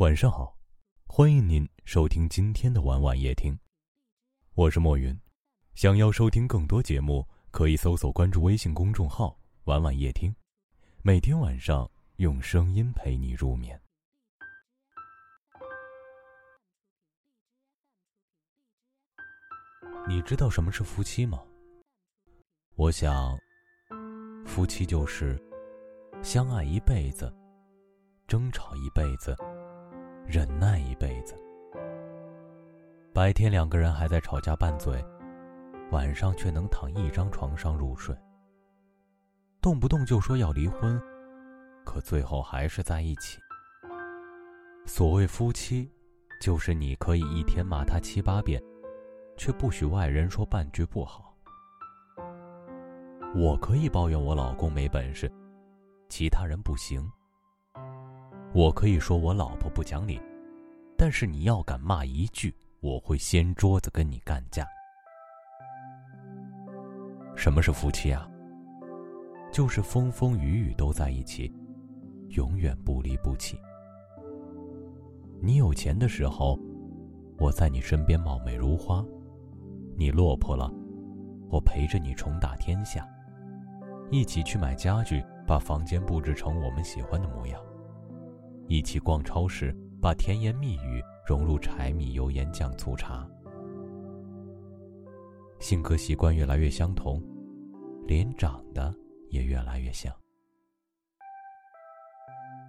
晚上好，欢迎您收听今天的晚晚夜听，我是莫云。想要收听更多节目，可以搜索关注微信公众号“晚晚夜听”，每天晚上用声音陪你入眠。你知道什么是夫妻吗？我想，夫妻就是相爱一辈子，争吵一辈子。忍耐一辈子，白天两个人还在吵架拌嘴，晚上却能躺一张床上入睡。动不动就说要离婚，可最后还是在一起。所谓夫妻，就是你可以一天骂他七八遍，却不许外人说半句不好。我可以抱怨我老公没本事，其他人不行。我可以说我老婆不讲理，但是你要敢骂一句，我会掀桌子跟你干架。什么是夫妻啊？就是风风雨雨都在一起，永远不离不弃。你有钱的时候，我在你身边貌美如花；你落魄了，我陪着你重打天下，一起去买家具，把房间布置成我们喜欢的模样。一起逛超市，把甜言蜜语融入柴米油盐酱醋茶。性格习惯越来越相同，脸长得也越来越像。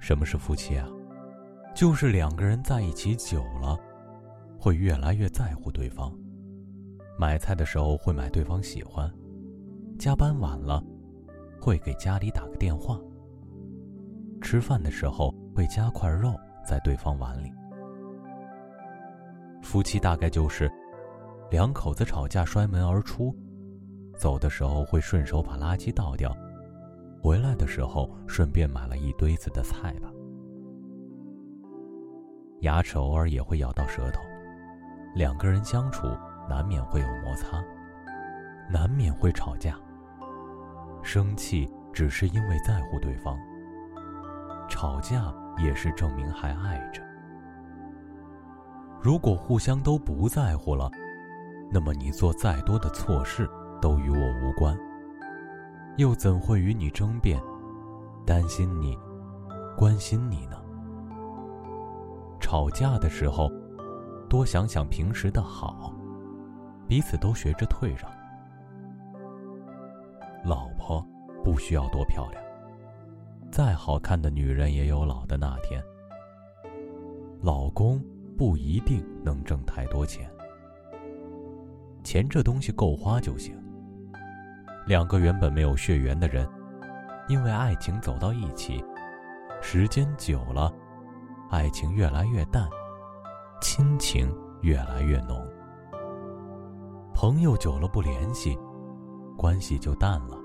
什么是夫妻啊？就是两个人在一起久了，会越来越在乎对方。买菜的时候会买对方喜欢，加班晚了，会给家里打个电话。吃饭的时候。会加块肉在对方碗里。夫妻大概就是两口子吵架摔门而出，走的时候会顺手把垃圾倒掉，回来的时候顺便买了一堆子的菜吧。牙齿偶尔也会咬到舌头，两个人相处难免会有摩擦，难免会吵架。生气只是因为在乎对方，吵架。也是证明还爱着。如果互相都不在乎了，那么你做再多的错事都与我无关，又怎会与你争辩、担心你、关心你呢？吵架的时候，多想想平时的好，彼此都学着退让。老婆不需要多漂亮。再好看的女人也有老的那天。老公不一定能挣太多钱，钱这东西够花就行。两个原本没有血缘的人，因为爱情走到一起，时间久了，爱情越来越淡，亲情越来越浓。朋友久了不联系，关系就淡了。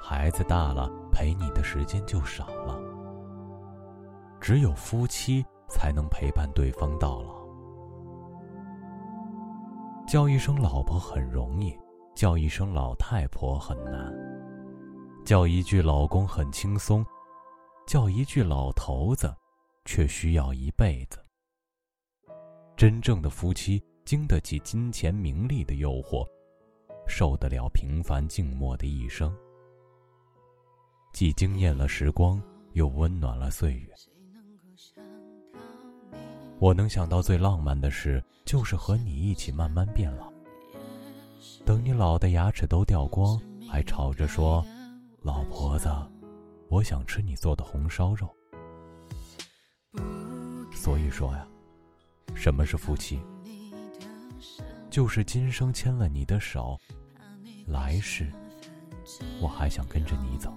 孩子大了。陪你的时间就少了。只有夫妻才能陪伴对方到老。叫一声老婆很容易，叫一声老太婆很难。叫一句老公很轻松，叫一句老头子，却需要一辈子。真正的夫妻经得起金钱名利的诱惑，受得了平凡静默的一生。既惊艳了时光，又温暖了岁月。我能想到最浪漫的事，就是和你一起慢慢变老。等你老的牙齿都掉光，还吵着说：“老婆子，我想吃你做的红烧肉。”所以说呀，什么是夫妻？就是今生牵了你的手，来世我还想跟着你走。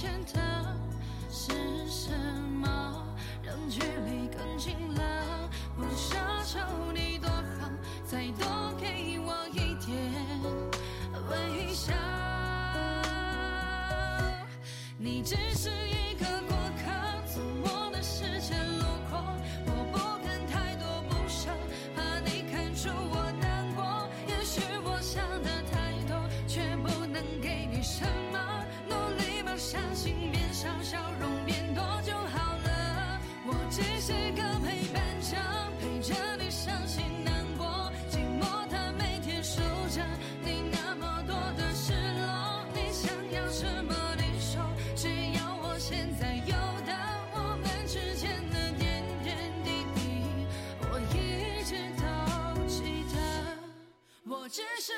欠的是什么？让距离更近了。不奢求你多好，再多给我一点微笑。你只是。少笑容变多就好了我只是个陪伴者陪着你伤心难过寂寞它每天数着你那么多的失落你想要什么你说只要我现在有的我们之间的点点滴滴我一直都记得我只是